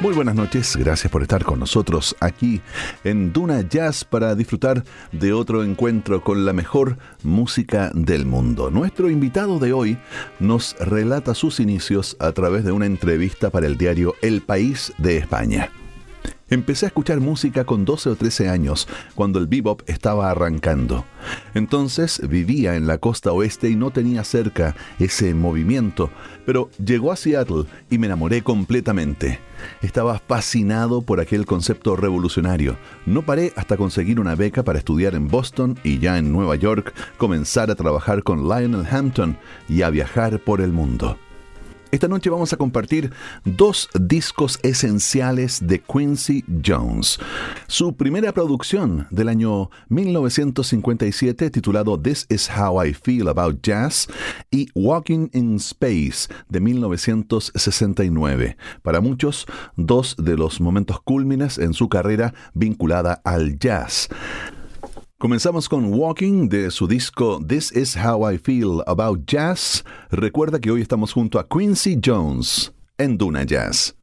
Muy buenas noches, gracias por estar con nosotros aquí en Duna Jazz para disfrutar de otro encuentro con la mejor música del mundo. Nuestro invitado de hoy nos relata sus inicios a través de una entrevista para el diario El País de España. Empecé a escuchar música con 12 o 13 años, cuando el bebop estaba arrancando. Entonces vivía en la costa oeste y no tenía cerca ese movimiento, pero llegó a Seattle y me enamoré completamente. Estaba fascinado por aquel concepto revolucionario. No paré hasta conseguir una beca para estudiar en Boston y ya en Nueva York comenzar a trabajar con Lionel Hampton y a viajar por el mundo. Esta noche vamos a compartir dos discos esenciales de Quincy Jones. Su primera producción del año 1957 titulado This is How I Feel About Jazz y Walking in Space de 1969. Para muchos, dos de los momentos cúlmines en su carrera vinculada al jazz. Comenzamos con Walking de su disco This Is How I Feel About Jazz. Recuerda que hoy estamos junto a Quincy Jones en Duna Jazz.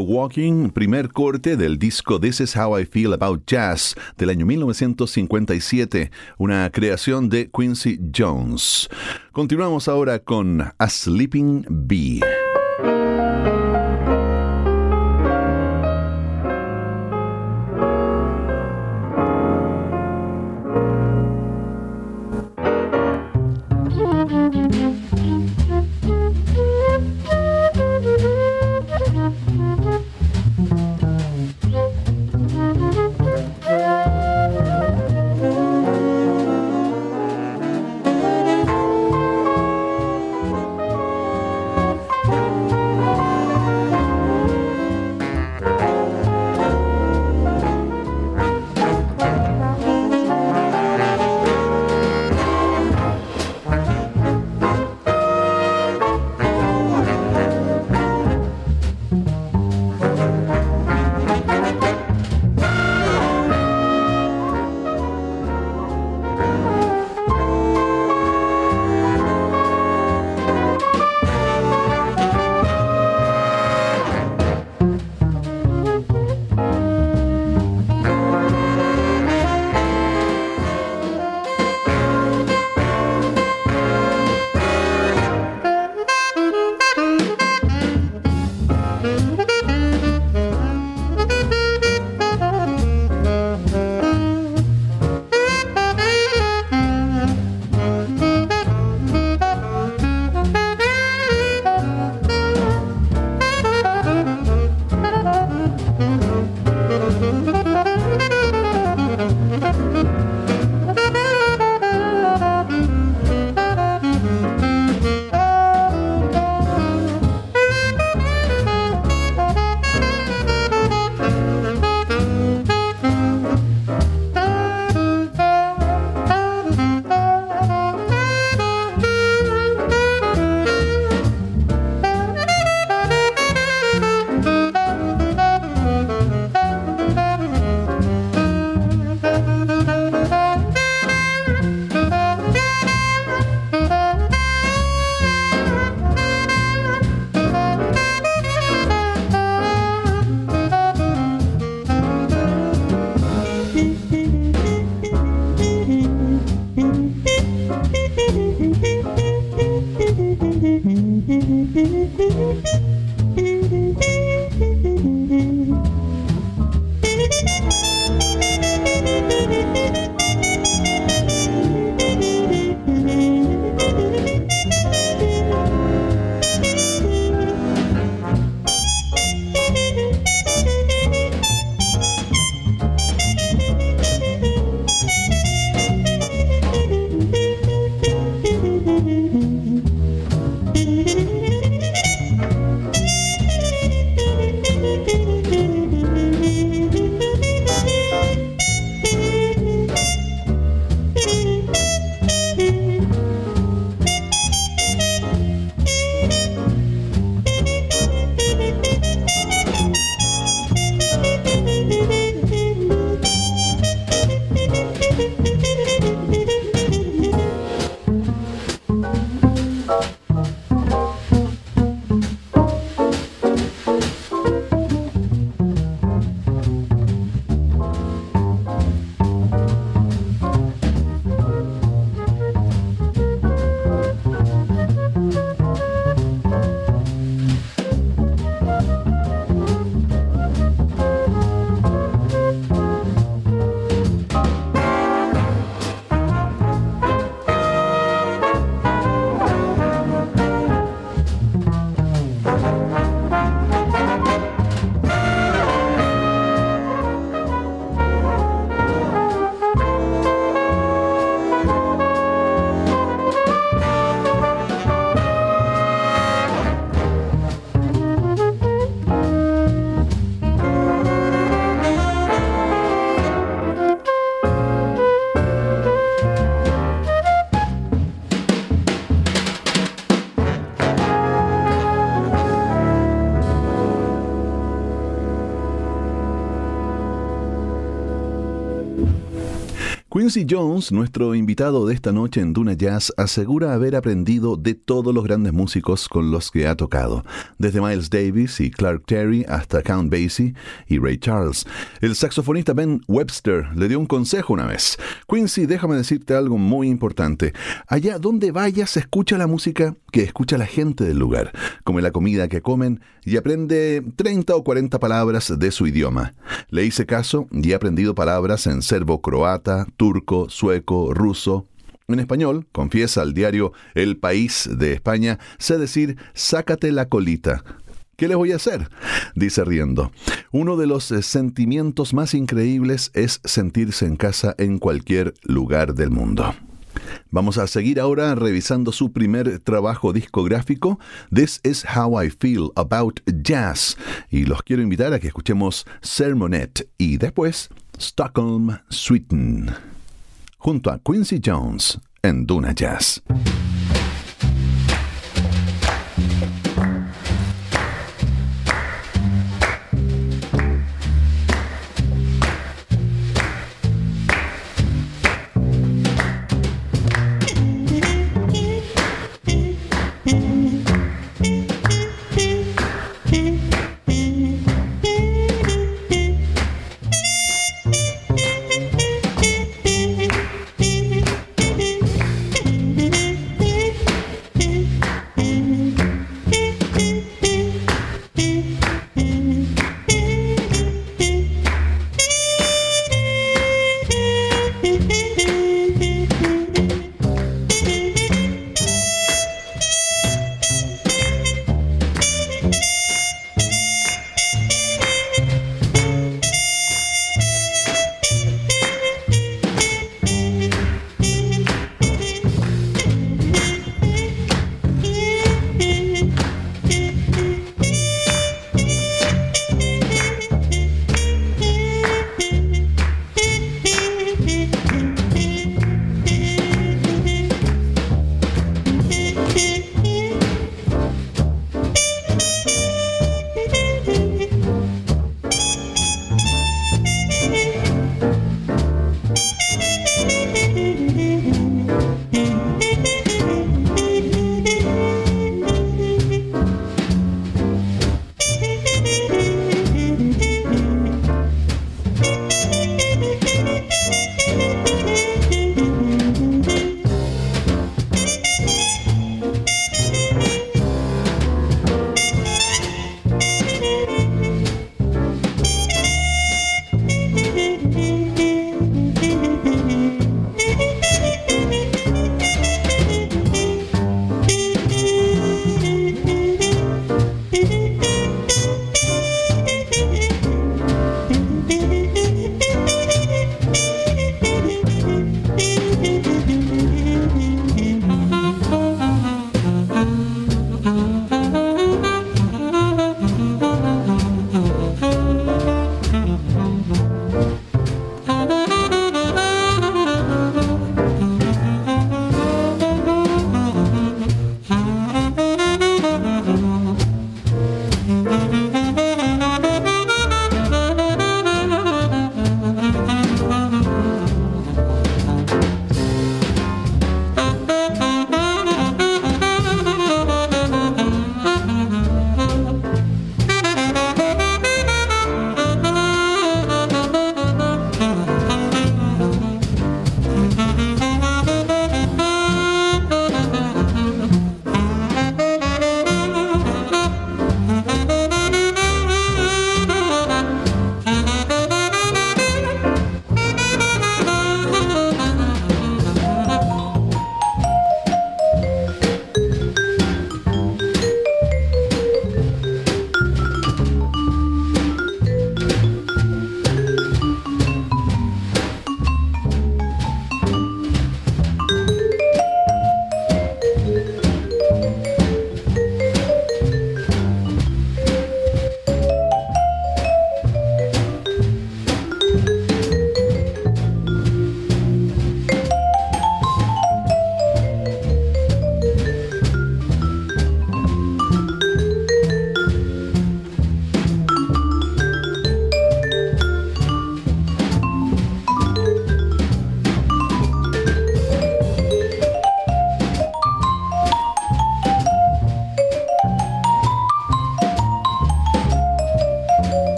Walking, primer corte del disco This Is How I Feel About Jazz del año 1957, una creación de Quincy Jones. Continuamos ahora con A Sleeping Bee. Quincy Jones, nuestro invitado de esta noche en Duna Jazz, asegura haber aprendido de todos los grandes músicos con los que ha tocado, desde Miles Davis y Clark Terry hasta Count Basie y Ray Charles. El saxofonista Ben Webster le dio un consejo una vez. Quincy, déjame decirte algo muy importante. Allá donde vayas, escucha la música que escucha la gente del lugar, come la comida que comen y aprende 30 o 40 palabras de su idioma. Le hice caso y he aprendido palabras en serbo-croata, turco, sueco, ruso. En español, confiesa al diario El País de España, sé decir, sácate la colita. ¿Qué les voy a hacer? Dice riendo. Uno de los eh, sentimientos más increíbles es sentirse en casa en cualquier lugar del mundo. Vamos a seguir ahora revisando su primer trabajo discográfico, This is How I Feel About Jazz, y los quiero invitar a que escuchemos Sermonette y después Stockholm Sweden junto a Quincy Jones en Duna Jazz.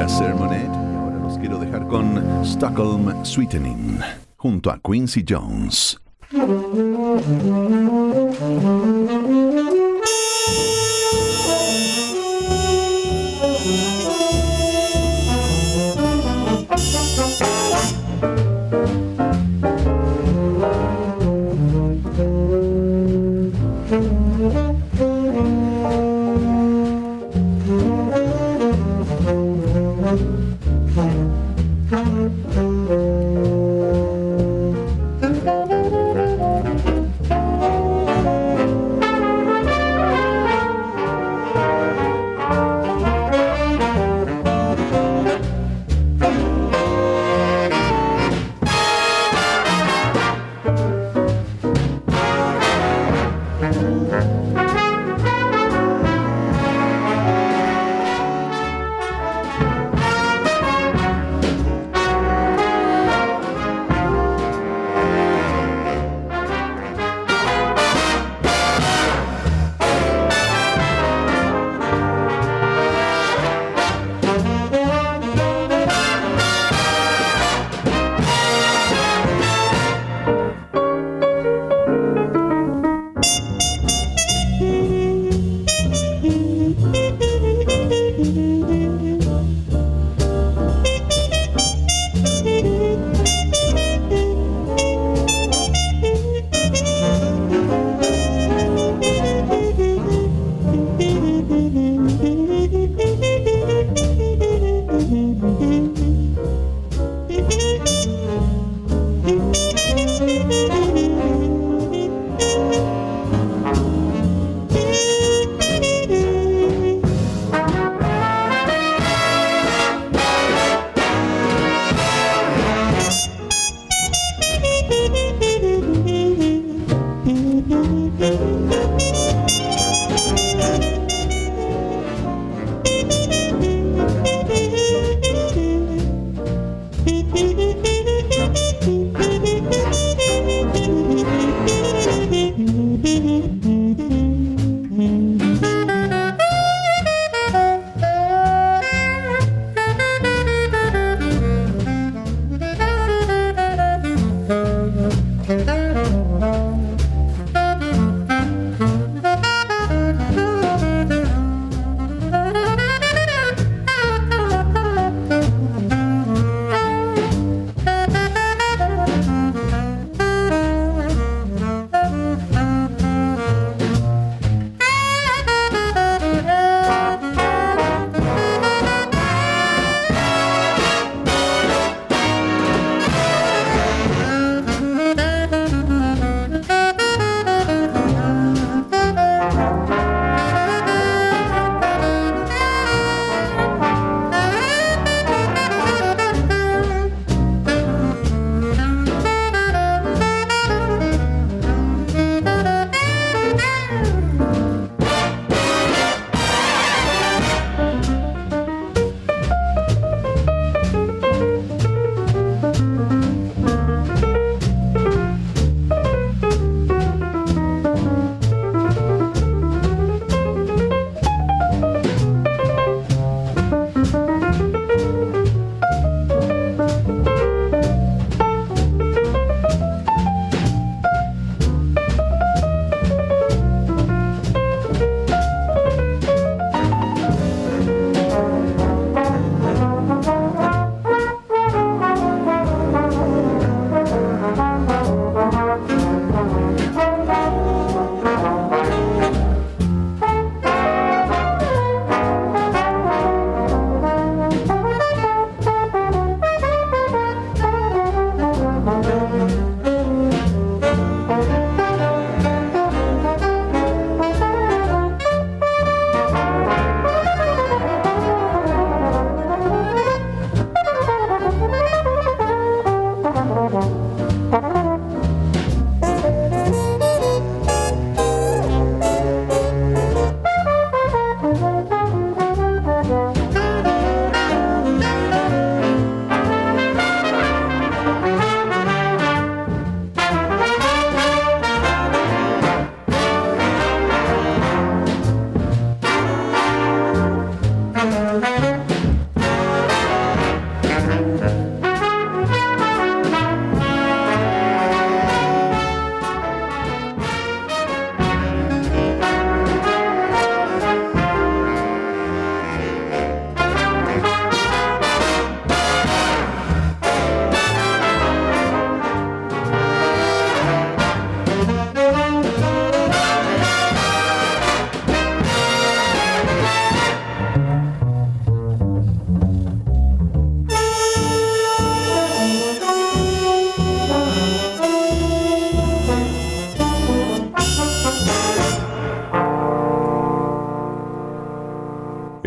It. Y ahora los quiero dejar con Stockholm Sweetening, junto a Quincy Jones.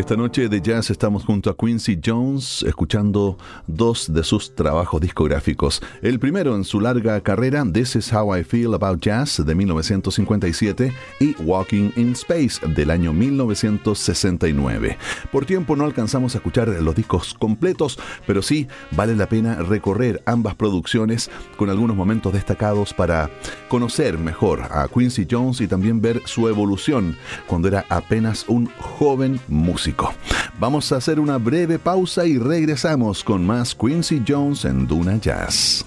Esta noche de jazz estamos junto a Quincy Jones escuchando dos de sus trabajos discográficos. El primero en su larga carrera, This Is How I Feel About Jazz de 1957 y Walking in Space del año 1969. Por tiempo no alcanzamos a escuchar los discos completos, pero sí vale la pena recorrer ambas producciones con algunos momentos destacados para conocer mejor a Quincy Jones y también ver su evolución cuando era apenas un joven Vamos a hacer una breve pausa y regresamos con más Quincy Jones en Duna Jazz.